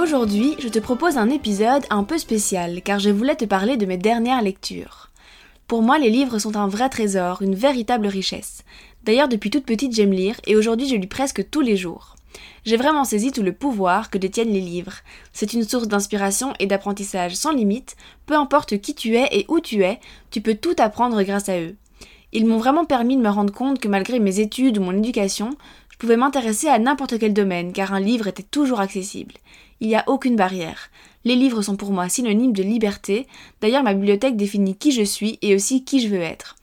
Aujourd'hui, je te propose un épisode un peu spécial car je voulais te parler de mes dernières lectures. Pour moi, les livres sont un vrai trésor, une véritable richesse. D'ailleurs, depuis toute petite, j'aime lire et aujourd'hui, je lis presque tous les jours. J'ai vraiment saisi tout le pouvoir que détiennent les livres. C'est une source d'inspiration et d'apprentissage sans limite. Peu importe qui tu es et où tu es, tu peux tout apprendre grâce à eux. Ils m'ont vraiment permis de me rendre compte que malgré mes études ou mon éducation, je pouvais m'intéresser à n'importe quel domaine car un livre était toujours accessible il n'y a aucune barrière. Les livres sont pour moi synonymes de liberté, d'ailleurs ma bibliothèque définit qui je suis et aussi qui je veux être.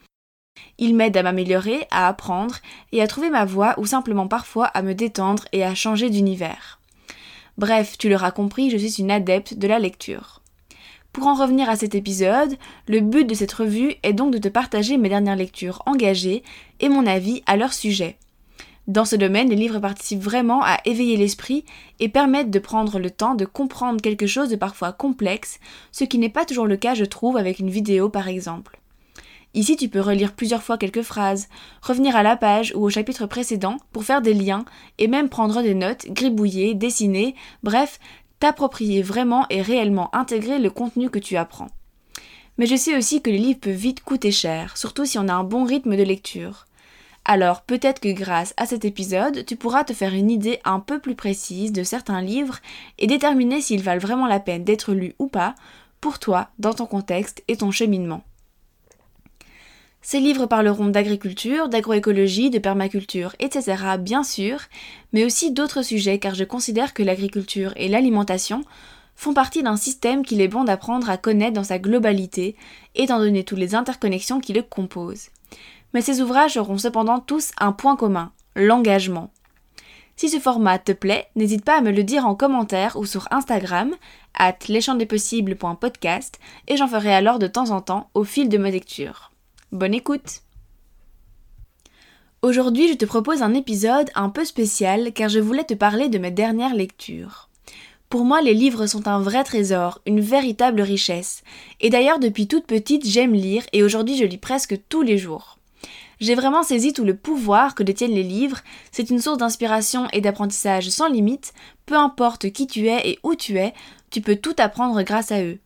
Ils m'aident à m'améliorer, à apprendre et à trouver ma voie ou simplement parfois à me détendre et à changer d'univers. Bref, tu l'auras compris, je suis une adepte de la lecture. Pour en revenir à cet épisode, le but de cette revue est donc de te partager mes dernières lectures engagées et mon avis à leur sujet. Dans ce domaine, les livres participent vraiment à éveiller l'esprit et permettent de prendre le temps de comprendre quelque chose de parfois complexe, ce qui n'est pas toujours le cas, je trouve, avec une vidéo par exemple. Ici, tu peux relire plusieurs fois quelques phrases, revenir à la page ou au chapitre précédent pour faire des liens et même prendre des notes, gribouiller, dessiner, bref, t'approprier vraiment et réellement intégrer le contenu que tu apprends. Mais je sais aussi que les livres peuvent vite coûter cher, surtout si on a un bon rythme de lecture. Alors peut-être que grâce à cet épisode, tu pourras te faire une idée un peu plus précise de certains livres et déterminer s'ils valent vraiment la peine d'être lus ou pas pour toi, dans ton contexte et ton cheminement. Ces livres parleront d'agriculture, d'agroécologie, de permaculture, etc. bien sûr, mais aussi d'autres sujets car je considère que l'agriculture et l'alimentation font partie d'un système qu'il est bon d'apprendre à connaître dans sa globalité, étant donné toutes les interconnexions qui le composent mais ces ouvrages auront cependant tous un point commun, l'engagement. Si ce format te plaît, n'hésite pas à me le dire en commentaire ou sur Instagram, at et j'en ferai alors de temps en temps au fil de ma lecture. Bonne écoute Aujourd'hui, je te propose un épisode un peu spécial car je voulais te parler de mes dernières lectures. Pour moi, les livres sont un vrai trésor, une véritable richesse. Et d'ailleurs, depuis toute petite, j'aime lire et aujourd'hui, je lis presque tous les jours. J'ai vraiment saisi tout le pouvoir que détiennent les livres, c'est une source d'inspiration et d'apprentissage sans limite, peu importe qui tu es et où tu es, tu peux tout apprendre grâce à eux.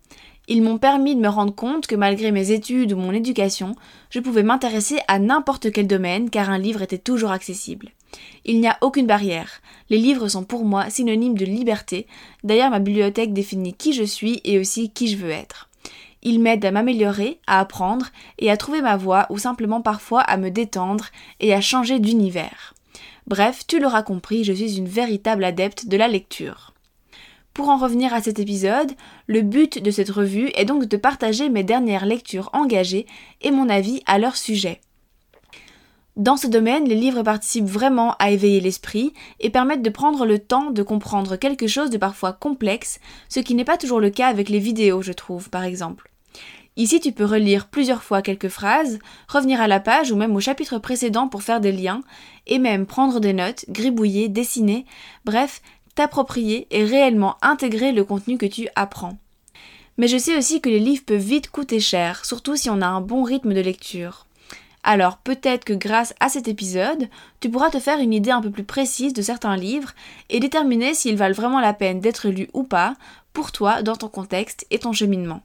Ils m'ont permis de me rendre compte que malgré mes études ou mon éducation, je pouvais m'intéresser à n'importe quel domaine car un livre était toujours accessible. Il n'y a aucune barrière. Les livres sont pour moi synonymes de liberté. D'ailleurs, ma bibliothèque définit qui je suis et aussi qui je veux être. Il m'aide à m'améliorer, à apprendre et à trouver ma voie ou simplement parfois à me détendre et à changer d'univers. Bref, tu l'auras compris, je suis une véritable adepte de la lecture. Pour en revenir à cet épisode, le but de cette revue est donc de partager mes dernières lectures engagées et mon avis à leur sujet. Dans ce domaine, les livres participent vraiment à éveiller l'esprit et permettent de prendre le temps de comprendre quelque chose de parfois complexe, ce qui n'est pas toujours le cas avec les vidéos, je trouve, par exemple. Ici, tu peux relire plusieurs fois quelques phrases, revenir à la page ou même au chapitre précédent pour faire des liens, et même prendre des notes, gribouiller, dessiner, bref, t'approprier et réellement intégrer le contenu que tu apprends. Mais je sais aussi que les livres peuvent vite coûter cher, surtout si on a un bon rythme de lecture. Alors peut-être que grâce à cet épisode, tu pourras te faire une idée un peu plus précise de certains livres et déterminer s'ils valent vraiment la peine d'être lus ou pas pour toi dans ton contexte et ton cheminement.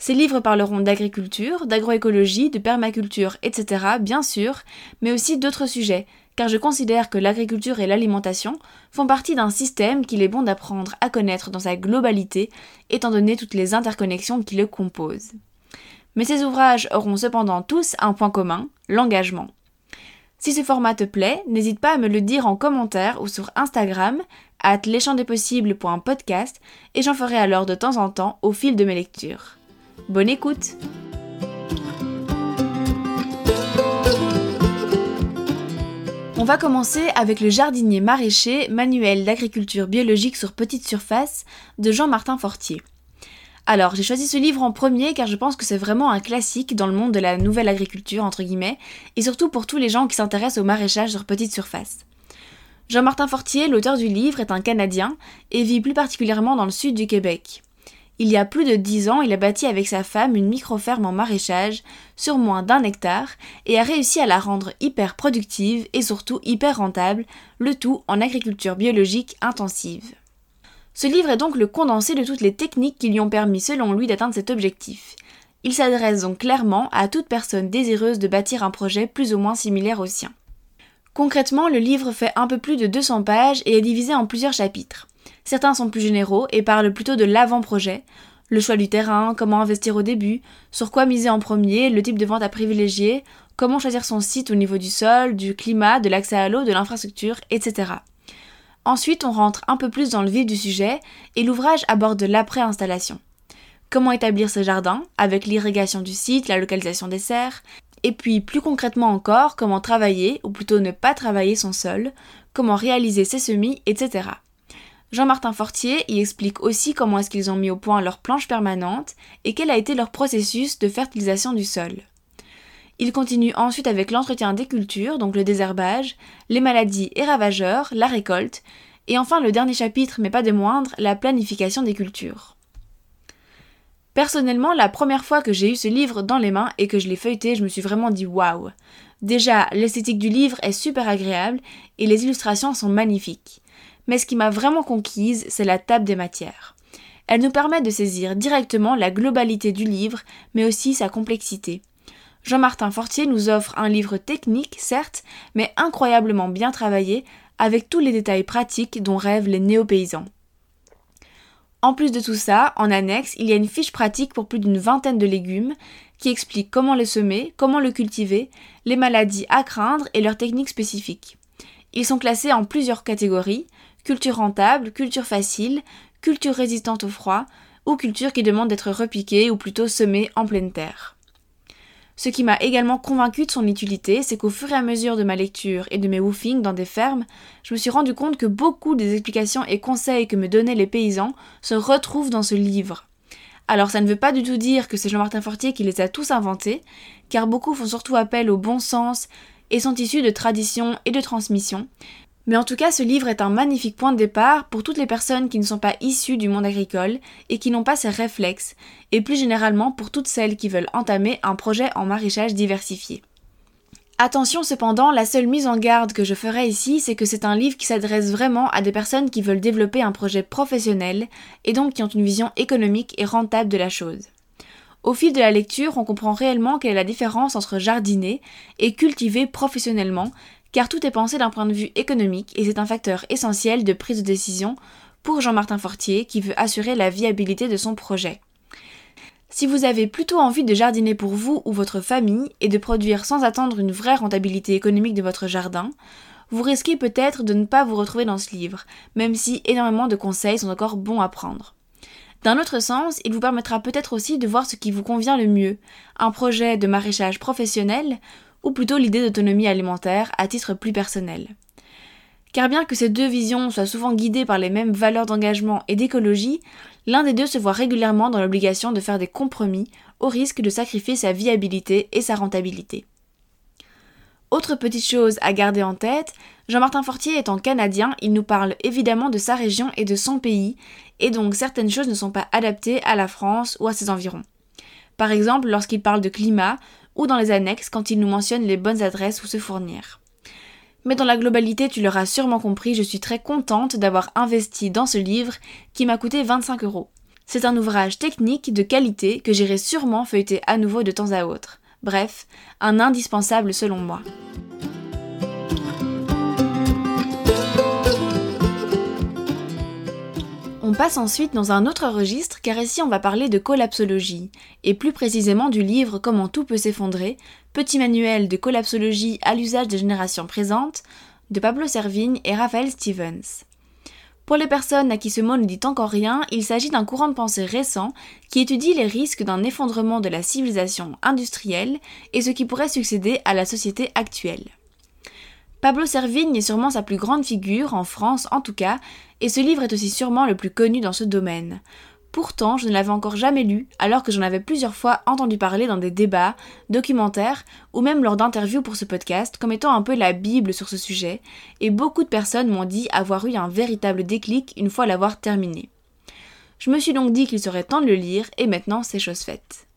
Ces livres parleront d'agriculture, d'agroécologie, de permaculture, etc., bien sûr, mais aussi d'autres sujets, car je considère que l'agriculture et l'alimentation font partie d'un système qu'il est bon d'apprendre à connaître dans sa globalité, étant donné toutes les interconnexions qui le composent. Mais ces ouvrages auront cependant tous un point commun, l'engagement. Si ce format te plaît, n'hésite pas à me le dire en commentaire ou sur Instagram, at leschamdespossibles.podcast, et j'en ferai alors de temps en temps au fil de mes lectures. Bonne écoute On va commencer avec le jardinier maraîcher, manuel d'agriculture biologique sur petite surface de Jean-Martin Fortier. Alors, j'ai choisi ce livre en premier car je pense que c'est vraiment un classique dans le monde de la nouvelle agriculture, entre guillemets, et surtout pour tous les gens qui s'intéressent au maraîchage sur petite surface. Jean-Martin Fortier, l'auteur du livre, est un Canadien et vit plus particulièrement dans le sud du Québec. Il y a plus de dix ans, il a bâti avec sa femme une micro-ferme en maraîchage sur moins d'un hectare et a réussi à la rendre hyper productive et surtout hyper rentable, le tout en agriculture biologique intensive. Ce livre est donc le condensé de toutes les techniques qui lui ont permis selon lui d'atteindre cet objectif. Il s'adresse donc clairement à toute personne désireuse de bâtir un projet plus ou moins similaire au sien. Concrètement, le livre fait un peu plus de 200 pages et est divisé en plusieurs chapitres. Certains sont plus généraux et parlent plutôt de l'avant-projet, le choix du terrain, comment investir au début, sur quoi miser en premier, le type de vente à privilégier, comment choisir son site au niveau du sol, du climat, de l'accès à l'eau, de l'infrastructure, etc. Ensuite, on rentre un peu plus dans le vif du sujet et l'ouvrage aborde l'après-installation. Comment établir ce jardin, avec l'irrigation du site, la localisation des serres, et puis plus concrètement encore, comment travailler, ou plutôt ne pas travailler son sol, comment réaliser ses semis, etc. Jean-Martin Fortier y explique aussi comment est-ce qu'ils ont mis au point leur planche permanente et quel a été leur processus de fertilisation du sol. Il continue ensuite avec l'entretien des cultures, donc le désherbage, les maladies et ravageurs, la récolte, et enfin le dernier chapitre, mais pas des moindres, la planification des cultures. Personnellement, la première fois que j'ai eu ce livre dans les mains et que je l'ai feuilleté, je me suis vraiment dit waouh! Déjà, l'esthétique du livre est super agréable et les illustrations sont magnifiques mais ce qui m'a vraiment conquise, c'est la table des matières. Elle nous permet de saisir directement la globalité du livre, mais aussi sa complexité. Jean-Martin Fortier nous offre un livre technique, certes, mais incroyablement bien travaillé, avec tous les détails pratiques dont rêvent les néo-paysans. En plus de tout ça, en annexe, il y a une fiche pratique pour plus d'une vingtaine de légumes qui explique comment les semer, comment le cultiver, les maladies à craindre et leurs techniques spécifiques. Ils sont classés en plusieurs catégories, culture rentable, culture facile, culture résistante au froid, ou culture qui demande d'être repiquée ou plutôt semée en pleine terre. Ce qui m'a également convaincu de son utilité, c'est qu'au fur et à mesure de ma lecture et de mes woofings dans des fermes, je me suis rendu compte que beaucoup des explications et conseils que me donnaient les paysans se retrouvent dans ce livre. Alors ça ne veut pas du tout dire que c'est Jean-Martin Fortier qui les a tous inventés, car beaucoup font surtout appel au bon sens et sont issus de traditions et de transmissions, mais en tout cas, ce livre est un magnifique point de départ pour toutes les personnes qui ne sont pas issues du monde agricole et qui n'ont pas ces réflexes, et plus généralement pour toutes celles qui veulent entamer un projet en maraîchage diversifié. Attention cependant, la seule mise en garde que je ferai ici, c'est que c'est un livre qui s'adresse vraiment à des personnes qui veulent développer un projet professionnel et donc qui ont une vision économique et rentable de la chose. Au fil de la lecture, on comprend réellement quelle est la différence entre jardiner et cultiver professionnellement, car tout est pensé d'un point de vue économique et c'est un facteur essentiel de prise de décision pour Jean-Martin Fortier qui veut assurer la viabilité de son projet. Si vous avez plutôt envie de jardiner pour vous ou votre famille et de produire sans attendre une vraie rentabilité économique de votre jardin, vous risquez peut-être de ne pas vous retrouver dans ce livre, même si énormément de conseils sont encore bons à prendre. D'un autre sens, il vous permettra peut-être aussi de voir ce qui vous convient le mieux, un projet de maraîchage professionnel ou plutôt l'idée d'autonomie alimentaire à titre plus personnel. Car bien que ces deux visions soient souvent guidées par les mêmes valeurs d'engagement et d'écologie, l'un des deux se voit régulièrement dans l'obligation de faire des compromis au risque de sacrifier sa viabilité et sa rentabilité. Autre petite chose à garder en tête, Jean-Martin Fortier étant canadien, il nous parle évidemment de sa région et de son pays, et donc certaines choses ne sont pas adaptées à la France ou à ses environs. Par exemple, lorsqu'il parle de climat, ou dans les annexes quand il nous mentionne les bonnes adresses où se fournir. Mais dans la globalité, tu l'auras sûrement compris, je suis très contente d'avoir investi dans ce livre qui m'a coûté 25 euros. C'est un ouvrage technique de qualité que j'irai sûrement feuilleter à nouveau de temps à autre. Bref, un indispensable selon moi. On passe ensuite dans un autre registre car ici on va parler de collapsologie, et plus précisément du livre Comment tout peut s'effondrer, petit manuel de collapsologie à l'usage des générations présentes, de Pablo Servigne et Raphaël Stevens. Pour les personnes à qui ce mot ne dit encore rien, il s'agit d'un courant de pensée récent qui étudie les risques d'un effondrement de la civilisation industrielle et ce qui pourrait succéder à la société actuelle. Pablo Servigne est sûrement sa plus grande figure, en France en tout cas, et ce livre est aussi sûrement le plus connu dans ce domaine. Pourtant, je ne l'avais encore jamais lu, alors que j'en avais plusieurs fois entendu parler dans des débats, documentaires ou même lors d'interviews pour ce podcast comme étant un peu la Bible sur ce sujet, et beaucoup de personnes m'ont dit avoir eu un véritable déclic une fois l'avoir terminé. Je me suis donc dit qu'il serait temps de le lire, et maintenant c'est chose faite.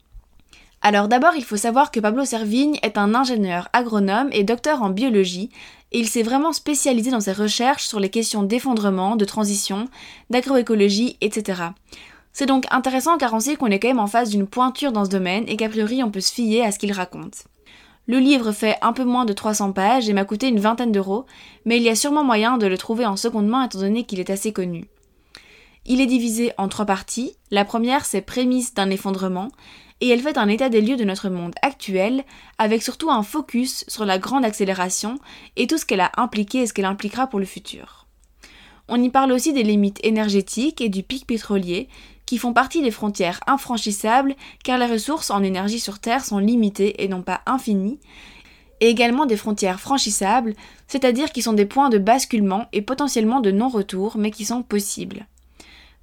Alors d'abord, il faut savoir que Pablo Servigne est un ingénieur agronome et docteur en biologie, et il s'est vraiment spécialisé dans ses recherches sur les questions d'effondrement, de transition, d'agroécologie, etc. C'est donc intéressant car on sait qu'on est quand même en face d'une pointure dans ce domaine et qu'a priori on peut se fier à ce qu'il raconte. Le livre fait un peu moins de 300 pages et m'a coûté une vingtaine d'euros, mais il y a sûrement moyen de le trouver en seconde main étant donné qu'il est assez connu. Il est divisé en trois parties. La première, c'est Prémices d'un effondrement, et elle fait un état des lieux de notre monde actuel, avec surtout un focus sur la grande accélération et tout ce qu'elle a impliqué et ce qu'elle impliquera pour le futur. On y parle aussi des limites énergétiques et du pic pétrolier, qui font partie des frontières infranchissables car les ressources en énergie sur Terre sont limitées et non pas infinies, et également des frontières franchissables, c'est-à-dire qui sont des points de basculement et potentiellement de non-retour, mais qui sont possibles.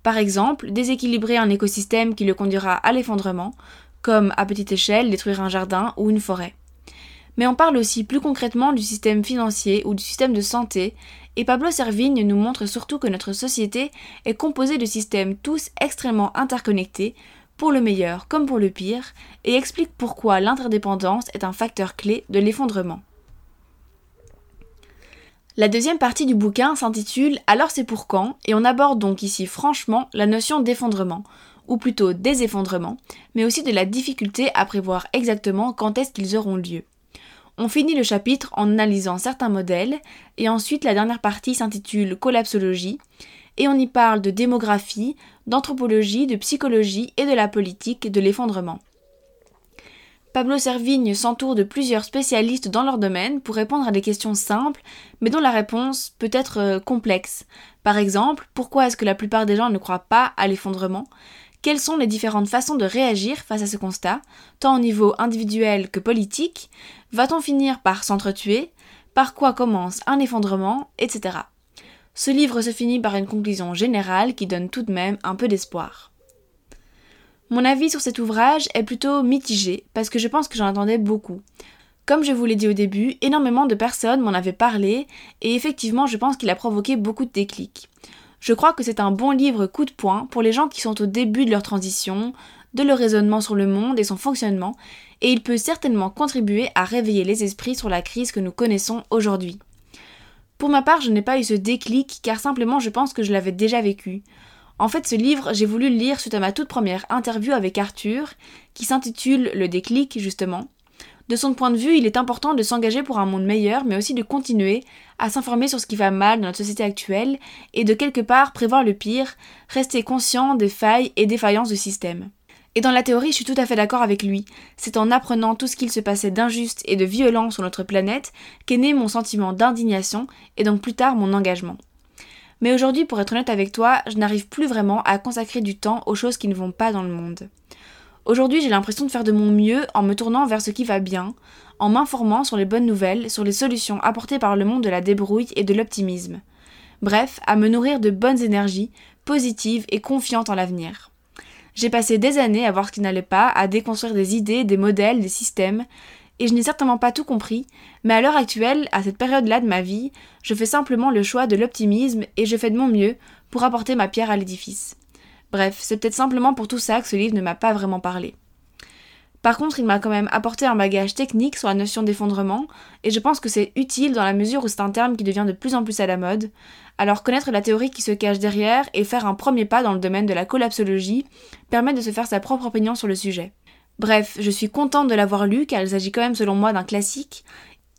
Par exemple, déséquilibrer un écosystème qui le conduira à l'effondrement, comme à petite échelle détruire un jardin ou une forêt. Mais on parle aussi plus concrètement du système financier ou du système de santé et Pablo Servigne nous montre surtout que notre société est composée de systèmes tous extrêmement interconnectés, pour le meilleur comme pour le pire, et explique pourquoi l'interdépendance est un facteur clé de l'effondrement. La deuxième partie du bouquin s'intitule Alors c'est pour quand? et on aborde donc ici franchement la notion d'effondrement, ou plutôt des effondrements, mais aussi de la difficulté à prévoir exactement quand est-ce qu'ils auront lieu. On finit le chapitre en analysant certains modèles, et ensuite la dernière partie s'intitule Collapsologie, et on y parle de démographie, d'anthropologie, de psychologie et de la politique de l'effondrement. Pablo Servigne s'entoure de plusieurs spécialistes dans leur domaine pour répondre à des questions simples, mais dont la réponse peut être euh, complexe. Par exemple, pourquoi est-ce que la plupart des gens ne croient pas à l'effondrement? Quelles sont les différentes façons de réagir face à ce constat, tant au niveau individuel que politique? Va-t-on finir par s'entretuer? Par quoi commence un effondrement? Etc. Ce livre se finit par une conclusion générale qui donne tout de même un peu d'espoir. Mon avis sur cet ouvrage est plutôt mitigé parce que je pense que j'en attendais beaucoup. Comme je vous l'ai dit au début, énormément de personnes m'en avaient parlé et effectivement je pense qu'il a provoqué beaucoup de déclics. Je crois que c'est un bon livre coup de poing pour les gens qui sont au début de leur transition, de leur raisonnement sur le monde et son fonctionnement, et il peut certainement contribuer à réveiller les esprits sur la crise que nous connaissons aujourd'hui. Pour ma part, je n'ai pas eu ce déclic car simplement je pense que je l'avais déjà vécu. En fait, ce livre, j'ai voulu le lire suite à ma toute première interview avec Arthur, qui s'intitule Le déclic, justement, de son point de vue, il est important de s'engager pour un monde meilleur, mais aussi de continuer à s'informer sur ce qui va mal dans notre société actuelle et de quelque part prévoir le pire, rester conscient des failles et défaillances du système. Et dans la théorie, je suis tout à fait d'accord avec lui. C'est en apprenant tout ce qu'il se passait d'injuste et de violent sur notre planète qu'est né mon sentiment d'indignation et donc plus tard mon engagement. Mais aujourd'hui, pour être honnête avec toi, je n'arrive plus vraiment à consacrer du temps aux choses qui ne vont pas dans le monde. Aujourd'hui, j'ai l'impression de faire de mon mieux en me tournant vers ce qui va bien, en m'informant sur les bonnes nouvelles, sur les solutions apportées par le monde de la débrouille et de l'optimisme. Bref, à me nourrir de bonnes énergies, positives et confiantes en l'avenir. J'ai passé des années à voir ce qui n'allait pas, à déconstruire des idées, des modèles, des systèmes, et je n'ai certainement pas tout compris, mais à l'heure actuelle, à cette période-là de ma vie, je fais simplement le choix de l'optimisme et je fais de mon mieux pour apporter ma pierre à l'édifice. Bref, c'est peut-être simplement pour tout ça que ce livre ne m'a pas vraiment parlé. Par contre, il m'a quand même apporté un bagage technique sur la notion d'effondrement, et je pense que c'est utile dans la mesure où c'est un terme qui devient de plus en plus à la mode. Alors connaître la théorie qui se cache derrière et faire un premier pas dans le domaine de la collapsologie permet de se faire sa propre opinion sur le sujet. Bref, je suis contente de l'avoir lu car il s'agit quand même selon moi d'un classique,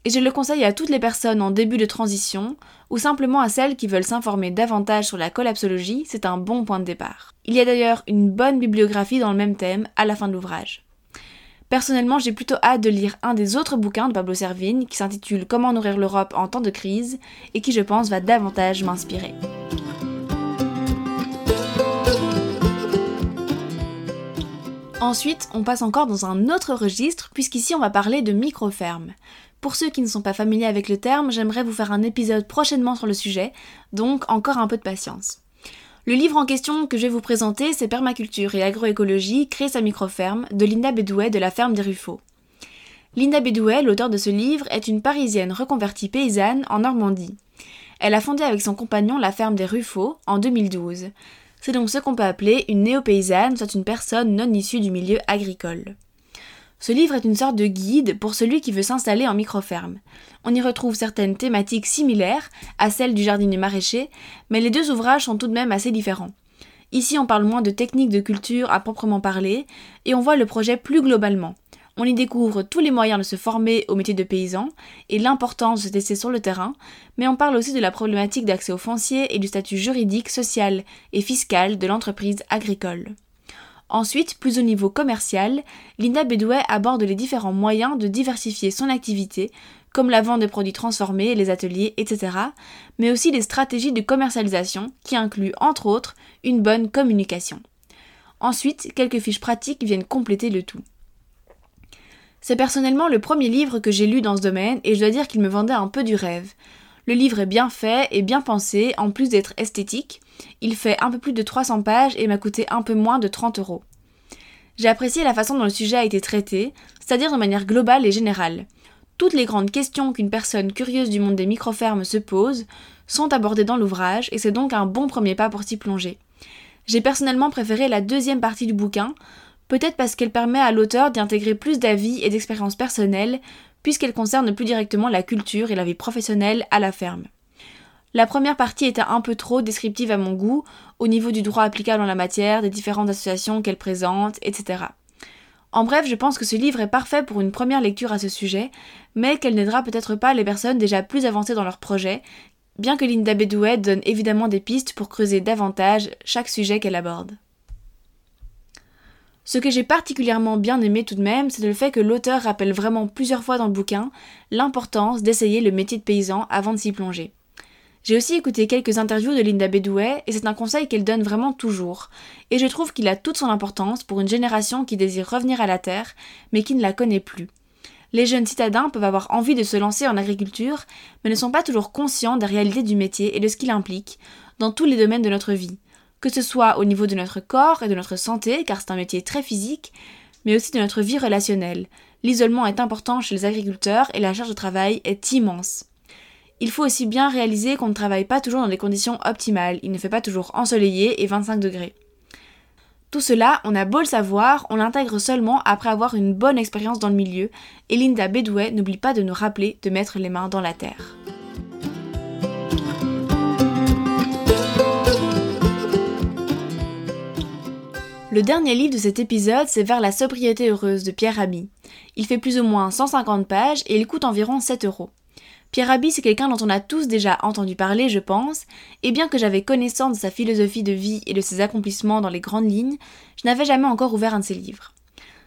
et je le conseille à toutes les personnes en début de transition, ou simplement à celles qui veulent s'informer davantage sur la collapsologie, c'est un bon point de départ. Il y a d'ailleurs une bonne bibliographie dans le même thème à la fin de l'ouvrage. Personnellement, j'ai plutôt hâte de lire un des autres bouquins de Pablo Servigne qui s'intitule Comment nourrir l'Europe en temps de crise et qui, je pense, va davantage m'inspirer. Ensuite, on passe encore dans un autre registre, puisqu'ici on va parler de micro-fermes. Pour ceux qui ne sont pas familiers avec le terme, j'aimerais vous faire un épisode prochainement sur le sujet, donc encore un peu de patience. Le livre en question que je vais vous présenter, c'est Permaculture et agroécologie, créer sa micro-ferme, de Linda Bedouet de la ferme des Ruffaux. Linda Bedouet, l'auteur de ce livre, est une parisienne reconvertie paysanne en Normandie. Elle a fondé avec son compagnon la ferme des Ruffaux en 2012. C'est donc ce qu'on peut appeler une néo-paysanne, soit une personne non issue du milieu agricole. Ce livre est une sorte de guide pour celui qui veut s'installer en micro-ferme. On y retrouve certaines thématiques similaires à celles du jardinier maraîcher, mais les deux ouvrages sont tout de même assez différents. Ici, on parle moins de techniques de culture à proprement parler, et on voit le projet plus globalement. On y découvre tous les moyens de se former au métier de paysan et l'importance de se tester sur le terrain, mais on parle aussi de la problématique d'accès au foncier et du statut juridique, social et fiscal de l'entreprise agricole. Ensuite, plus au niveau commercial, Linda Bedouet aborde les différents moyens de diversifier son activité, comme la vente de produits transformés, les ateliers, etc., mais aussi les stratégies de commercialisation qui incluent entre autres une bonne communication. Ensuite, quelques fiches pratiques viennent compléter le tout. C'est personnellement le premier livre que j'ai lu dans ce domaine et je dois dire qu'il me vendait un peu du rêve. Le livre est bien fait et bien pensé, en plus d'être esthétique. Il fait un peu plus de 300 pages et m'a coûté un peu moins de 30 euros. J'ai apprécié la façon dont le sujet a été traité, c'est-à-dire de manière globale et générale. Toutes les grandes questions qu'une personne curieuse du monde des microfermes se pose sont abordées dans l'ouvrage et c'est donc un bon premier pas pour s'y plonger. J'ai personnellement préféré la deuxième partie du bouquin, peut-être parce qu'elle permet à l'auteur d'y intégrer plus d'avis et d'expériences personnelles, puisqu'elle concerne plus directement la culture et la vie professionnelle à la ferme. La première partie était un peu trop descriptive à mon goût, au niveau du droit applicable en la matière, des différentes associations qu'elle présente, etc. En bref, je pense que ce livre est parfait pour une première lecture à ce sujet, mais qu'elle n'aidera peut-être pas les personnes déjà plus avancées dans leur projet, bien que Linda Bedouet donne évidemment des pistes pour creuser davantage chaque sujet qu'elle aborde. Ce que j'ai particulièrement bien aimé tout de même, c'est le fait que l'auteur rappelle vraiment plusieurs fois dans le bouquin l'importance d'essayer le métier de paysan avant de s'y plonger. J'ai aussi écouté quelques interviews de Linda Bedouet et c'est un conseil qu'elle donne vraiment toujours. Et je trouve qu'il a toute son importance pour une génération qui désire revenir à la terre mais qui ne la connaît plus. Les jeunes citadins peuvent avoir envie de se lancer en agriculture mais ne sont pas toujours conscients des réalités du métier et de ce qu'il implique dans tous les domaines de notre vie que ce soit au niveau de notre corps et de notre santé, car c'est un métier très physique, mais aussi de notre vie relationnelle. L'isolement est important chez les agriculteurs et la charge de travail est immense. Il faut aussi bien réaliser qu'on ne travaille pas toujours dans des conditions optimales, il ne fait pas toujours ensoleillé et 25 degrés. Tout cela, on a beau le savoir, on l'intègre seulement après avoir une bonne expérience dans le milieu, et Linda Bedouet n'oublie pas de nous rappeler de mettre les mains dans la terre. Le dernier livre de cet épisode, c'est Vers la sobriété heureuse de Pierre Rabhi. Il fait plus ou moins 150 pages et il coûte environ 7 euros. Pierre Rabhi, c'est quelqu'un dont on a tous déjà entendu parler, je pense, et bien que j'avais connaissance de sa philosophie de vie et de ses accomplissements dans les grandes lignes, je n'avais jamais encore ouvert un de ses livres.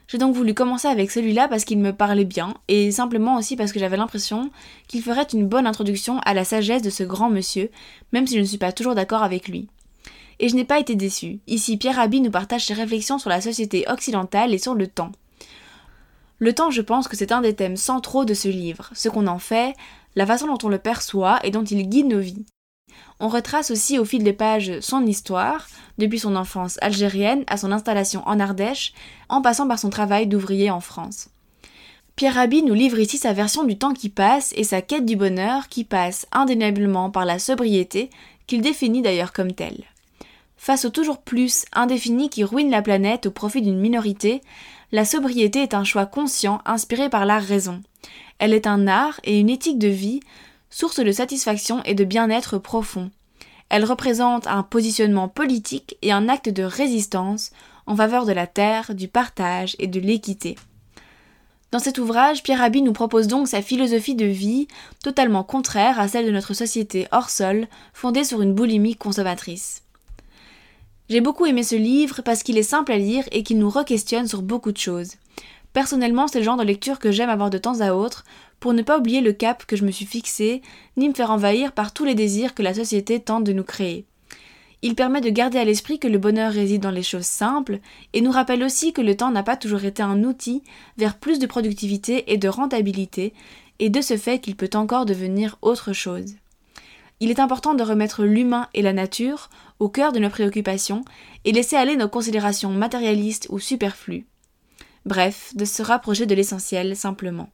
J'ai donc voulu commencer avec celui-là parce qu'il me parlait bien, et simplement aussi parce que j'avais l'impression qu'il ferait une bonne introduction à la sagesse de ce grand monsieur, même si je ne suis pas toujours d'accord avec lui et je n'ai pas été déçue. Ici, Pierre Rabhi nous partage ses réflexions sur la société occidentale et sur le temps. Le temps, je pense que c'est un des thèmes centraux de ce livre, ce qu'on en fait, la façon dont on le perçoit et dont il guide nos vies. On retrace aussi au fil des pages son histoire, depuis son enfance algérienne à son installation en Ardèche, en passant par son travail d'ouvrier en France. Pierre Rabhi nous livre ici sa version du temps qui passe et sa quête du bonheur qui passe indéniablement par la sobriété, qu'il définit d'ailleurs comme telle. Face au toujours plus indéfini qui ruine la planète au profit d'une minorité, la sobriété est un choix conscient inspiré par la raison. Elle est un art et une éthique de vie, source de satisfaction et de bien-être profond. Elle représente un positionnement politique et un acte de résistance en faveur de la terre, du partage et de l'équité. Dans cet ouvrage, Pierre Rabhi nous propose donc sa philosophie de vie, totalement contraire à celle de notre société hors sol, fondée sur une boulimie consommatrice. J'ai beaucoup aimé ce livre parce qu'il est simple à lire et qu'il nous re-questionne sur beaucoup de choses. Personnellement, c'est le genre de lecture que j'aime avoir de temps à autre, pour ne pas oublier le cap que je me suis fixé, ni me faire envahir par tous les désirs que la société tente de nous créer. Il permet de garder à l'esprit que le bonheur réside dans les choses simples et nous rappelle aussi que le temps n'a pas toujours été un outil vers plus de productivité et de rentabilité et de ce fait qu'il peut encore devenir autre chose. Il est important de remettre l'humain et la nature au cœur de nos préoccupations et laisser aller nos considérations matérialistes ou superflues. Bref, de se rapprocher de l'essentiel simplement.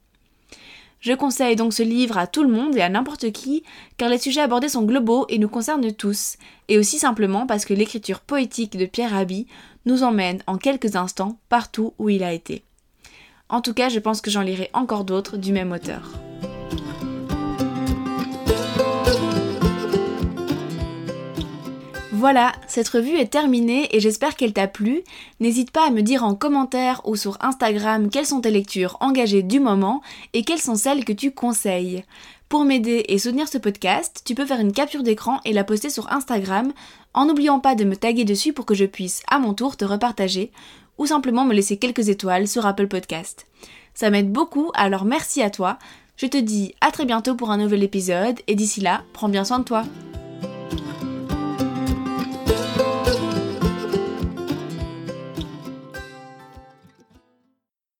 Je conseille donc ce livre à tout le monde et à n'importe qui, car les sujets abordés sont globaux et nous concernent tous, et aussi simplement parce que l'écriture poétique de Pierre Rabhi nous emmène en quelques instants partout où il a été. En tout cas, je pense que j'en lirai encore d'autres du même auteur. Voilà, cette revue est terminée et j'espère qu'elle t'a plu. N'hésite pas à me dire en commentaire ou sur Instagram quelles sont tes lectures engagées du moment et quelles sont celles que tu conseilles. Pour m'aider et soutenir ce podcast, tu peux faire une capture d'écran et la poster sur Instagram en n'oubliant pas de me taguer dessus pour que je puisse à mon tour te repartager ou simplement me laisser quelques étoiles sur Apple Podcast. Ça m'aide beaucoup, alors merci à toi. Je te dis à très bientôt pour un nouvel épisode et d'ici là, prends bien soin de toi.